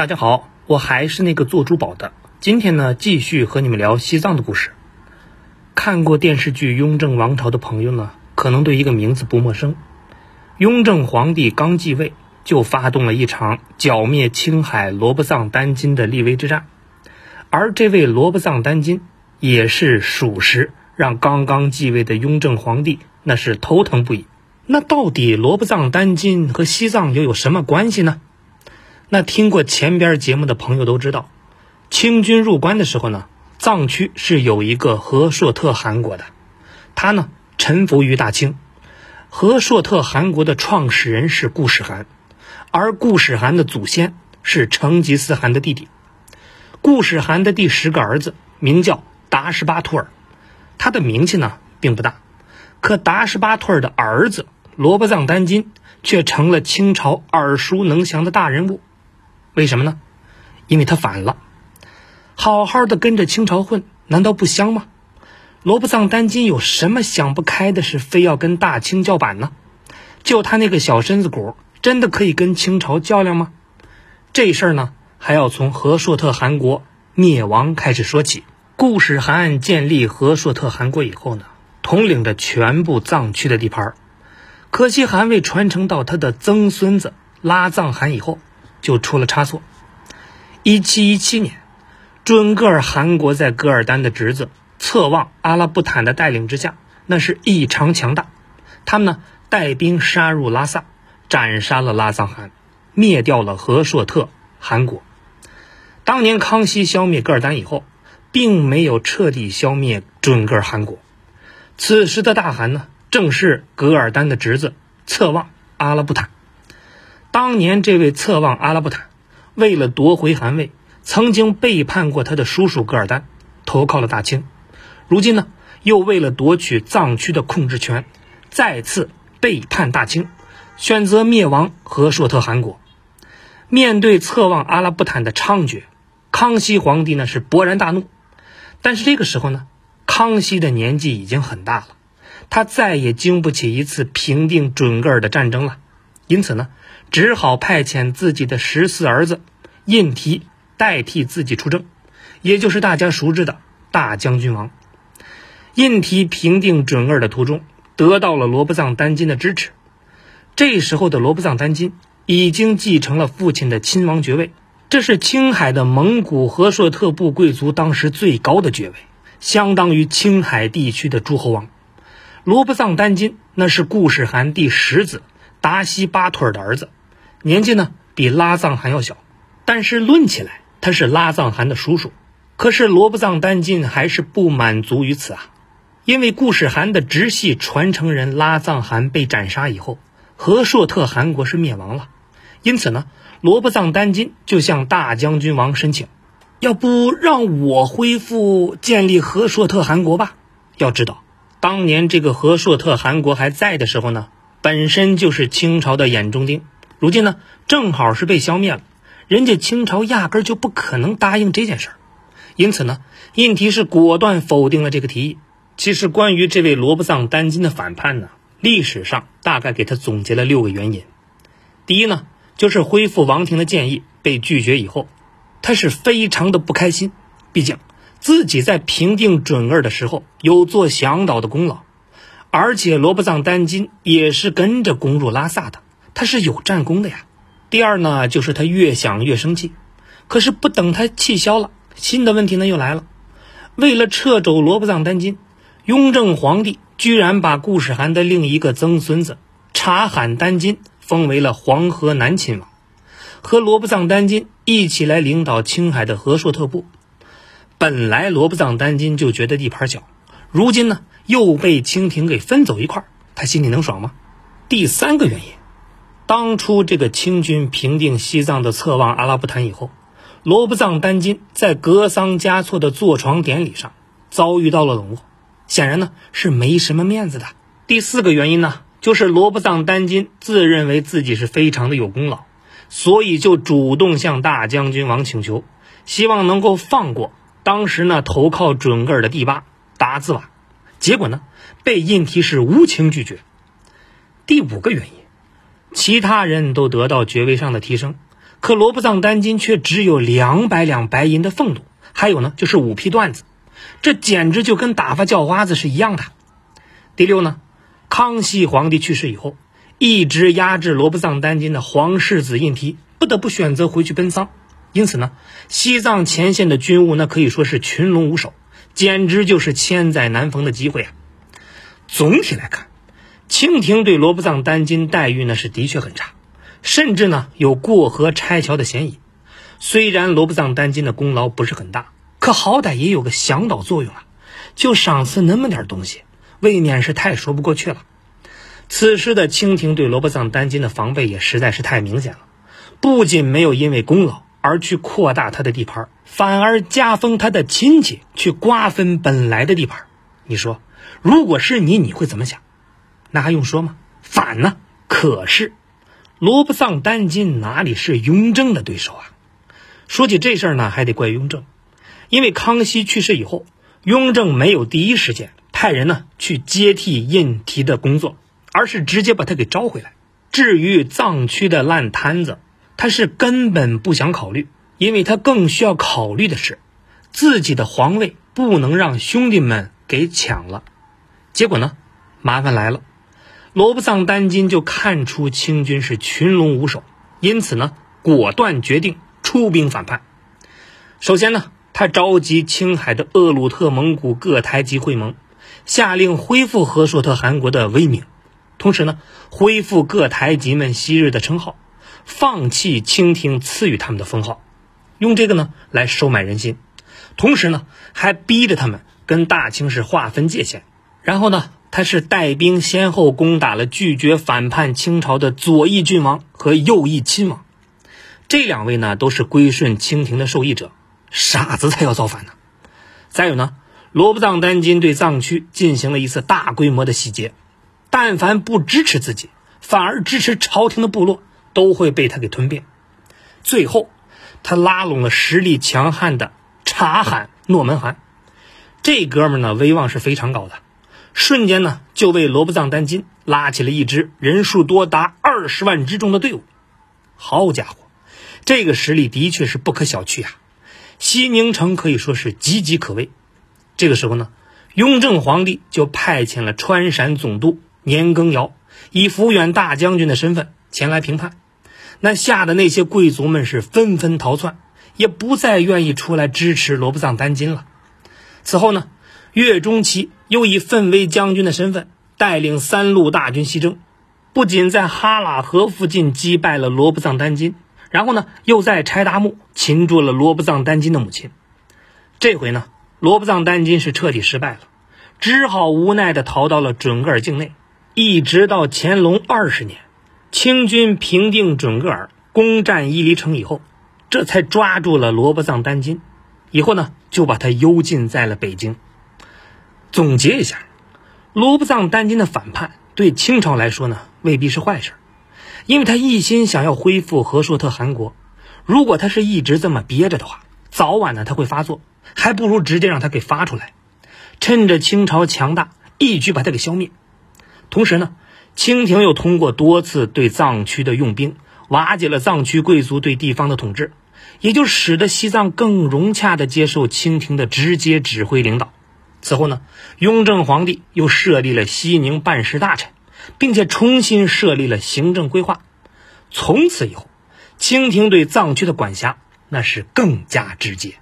大家好，我还是那个做珠宝的。今天呢，继续和你们聊西藏的故事。看过电视剧《雍正王朝》的朋友呢，可能对一个名字不陌生。雍正皇帝刚继位，就发动了一场剿灭青海罗卜藏丹津的立威之战，而这位罗卜藏丹津，也是属实让刚刚继位的雍正皇帝那是头疼不已。那到底罗卜藏丹津和西藏又有什么关系呢？那听过前边节目的朋友都知道，清军入关的时候呢，藏区是有一个和硕特汗国的，他呢臣服于大清。和硕特汗国的创始人是固始汗，而固始汗的祖先是成吉思汗的弟弟。固始汗的第十个儿子名叫达什巴图尔，他的名气呢并不大，可达什巴图尔的儿子罗卜藏丹津却成了清朝耳熟能详的大人物。为什么呢？因为他反了。好好的跟着清朝混，难道不香吗？罗卜藏丹津有什么想不开的事，非要跟大清叫板呢？就他那个小身子骨，真的可以跟清朝较量吗？这事儿呢，还要从和硕特汗国灭亡开始说起。固始汗建立和硕特汗国以后呢，统领着全部藏区的地盘可惜汗位传承到他的曾孙子拉藏汗以后。就出了差错。一七一七年，准噶尔汗国在噶尔丹的侄子策旺阿拉布坦的带领之下，那是异常强大。他们呢带兵杀入拉萨，斩杀了拉藏汗，灭掉了和硕特汗国。当年康熙消灭噶尔丹以后，并没有彻底消灭准噶尔汗国。此时的大汗呢，正是噶尔丹的侄子策旺阿拉布坦。当年这位策妄阿拉布坦，为了夺回汗位，曾经背叛过他的叔叔噶尔丹，投靠了大清。如今呢，又为了夺取藏区的控制权，再次背叛大清，选择灭亡和硕特汗国。面对策妄阿拉布坦的猖獗，康熙皇帝呢是勃然大怒。但是这个时候呢，康熙的年纪已经很大了，他再也经不起一次平定准噶尔的战争了，因此呢。只好派遣自己的十四儿子印提代替自己出征，也就是大家熟知的大将军王。印提平定准噶尔的途中，得到了罗卜藏丹津的支持。这时候的罗卜藏丹津已经继承了父亲的亲王爵位，这是青海的蒙古和硕特部贵族当时最高的爵位，相当于青海地区的诸侯王。罗卜藏丹津那是固始汗第十子达西巴图尔的儿子。年纪呢比拉藏汗要小，但是论起来他是拉藏汗的叔叔。可是罗卜藏丹津还是不满足于此啊，因为固始汗的直系传承人拉藏汗被斩杀以后，和硕特汗国是灭亡了。因此呢，罗卜藏丹津就向大将军王申请，要不让我恢复建立和硕特汗国吧？要知道，当年这个和硕特汗国还在的时候呢，本身就是清朝的眼中钉。如今呢，正好是被消灭了，人家清朝压根就不可能答应这件事儿，因此呢，印提是果断否定了这个提议。其实关于这位罗卜藏丹津的反叛呢，历史上大概给他总结了六个原因。第一呢，就是恢复王庭的建议被拒绝以后，他是非常的不开心，毕竟自己在平定准噶尔的时候有做向导的功劳，而且罗卜藏丹津也是跟着攻入拉萨的。他是有战功的呀。第二呢，就是他越想越生气，可是不等他气消了，新的问题呢又来了。为了撤走罗卜藏丹津，雍正皇帝居然把固始汗的另一个曾孙子察罕丹津封为了黄河南亲王，和罗卜藏丹津一起来领导青海的和硕特部。本来罗卜藏丹津就觉得地盘小，如今呢又被清廷给分走一块，他心里能爽吗？第三个原因。当初这个清军平定西藏的策妄阿拉布坦以后，罗卜藏丹津在格桑嘉措的坐床典礼上遭遇到了冷落，显然呢是没什么面子的。第四个原因呢，就是罗卜藏丹津自认为自己是非常的有功劳，所以就主动向大将军王请求，希望能够放过当时呢投靠准噶尔的第八达兹瓦，结果呢被印提是无情拒绝。第五个原因。其他人都得到爵位上的提升，可罗卜藏丹津却只有两百两白银的俸禄，还有呢就是五匹缎子，这简直就跟打发叫花子是一样的。第六呢，康熙皇帝去世以后，一直压制罗卜藏丹津的皇世子胤禔不得不选择回去奔丧，因此呢，西藏前线的军务那可以说是群龙无首，简直就是千载难逢的机会啊。总体来看，清廷对罗卜藏丹津待遇呢是的确很差，甚至呢有过河拆桥的嫌疑。虽然罗卜藏丹津的功劳不是很大，可好歹也有个向导作用啊，就赏赐那么点东西，未免是太说不过去了。此时的清廷对罗卜藏丹津的防备也实在是太明显了，不仅没有因为功劳而去扩大他的地盘，反而加封他的亲戚去瓜分本来的地盘。你说？如果是你，你会怎么想？那还用说吗？反呢？可是，罗卜藏丹津哪里是雍正的对手啊？说起这事儿呢，还得怪雍正，因为康熙去世以后，雍正没有第一时间派人呢去接替胤禔的工作，而是直接把他给招回来。至于藏区的烂摊子，他是根本不想考虑，因为他更需要考虑的是，自己的皇位不能让兄弟们给抢了。结果呢，麻烦来了，罗卜藏丹津就看出清军是群龙无首，因此呢，果断决定出兵反叛。首先呢，他召集青海的鄂鲁特蒙古各台吉会盟，下令恢复和硕特汗国的威名，同时呢，恢复各台吉们昔日的称号，放弃清廷赐予他们的封号，用这个呢来收买人心，同时呢，还逼着他们跟大清是划分界限。然后呢，他是带兵先后攻打了拒绝反叛清朝的左翼郡王和右翼亲王，这两位呢都是归顺清廷的受益者，傻子才要造反呢。再有呢，罗卜藏丹津对藏区进行了一次大规模的洗劫，但凡不支持自己，反而支持朝廷的部落，都会被他给吞并。最后，他拉拢了实力强悍的察罕诺门汗，这哥们呢威望是非常高的。瞬间呢，就为罗卜藏丹津拉起了一支人数多达二十万之众的队伍。好家伙，这个实力的确是不可小觑啊！西宁城可以说是岌岌可危。这个时候呢，雍正皇帝就派遣了川陕总督年羹尧，以抚远大将军的身份前来平叛。那吓得那些贵族们是纷纷逃窜，也不再愿意出来支持罗卜藏丹津了。此后呢？岳钟琪又以奋威将军的身份带领三路大军西征，不仅在哈喇河附近击败了罗卜藏丹津，然后呢，又在柴达木擒住了罗卜藏丹津的母亲。这回呢，罗卜藏丹津是彻底失败了，只好无奈地逃到了准噶尔境内。一直到乾隆二十年，清军平定准噶尔，攻占伊犁城以后，这才抓住了罗卜藏丹津，以后呢，就把他幽禁在了北京。总结一下，罗卜藏丹津的反叛对清朝来说呢，未必是坏事，因为他一心想要恢复和硕特汗国。如果他是一直这么憋着的话，早晚呢他会发作，还不如直接让他给发出来，趁着清朝强大，一举把他给消灭。同时呢，清廷又通过多次对藏区的用兵，瓦解了藏区贵族对地方的统治，也就使得西藏更融洽地接受清廷的直接指挥领导。此后呢，雍正皇帝又设立了西宁办事大臣，并且重新设立了行政规划。从此以后，清廷对藏区的管辖那是更加直接。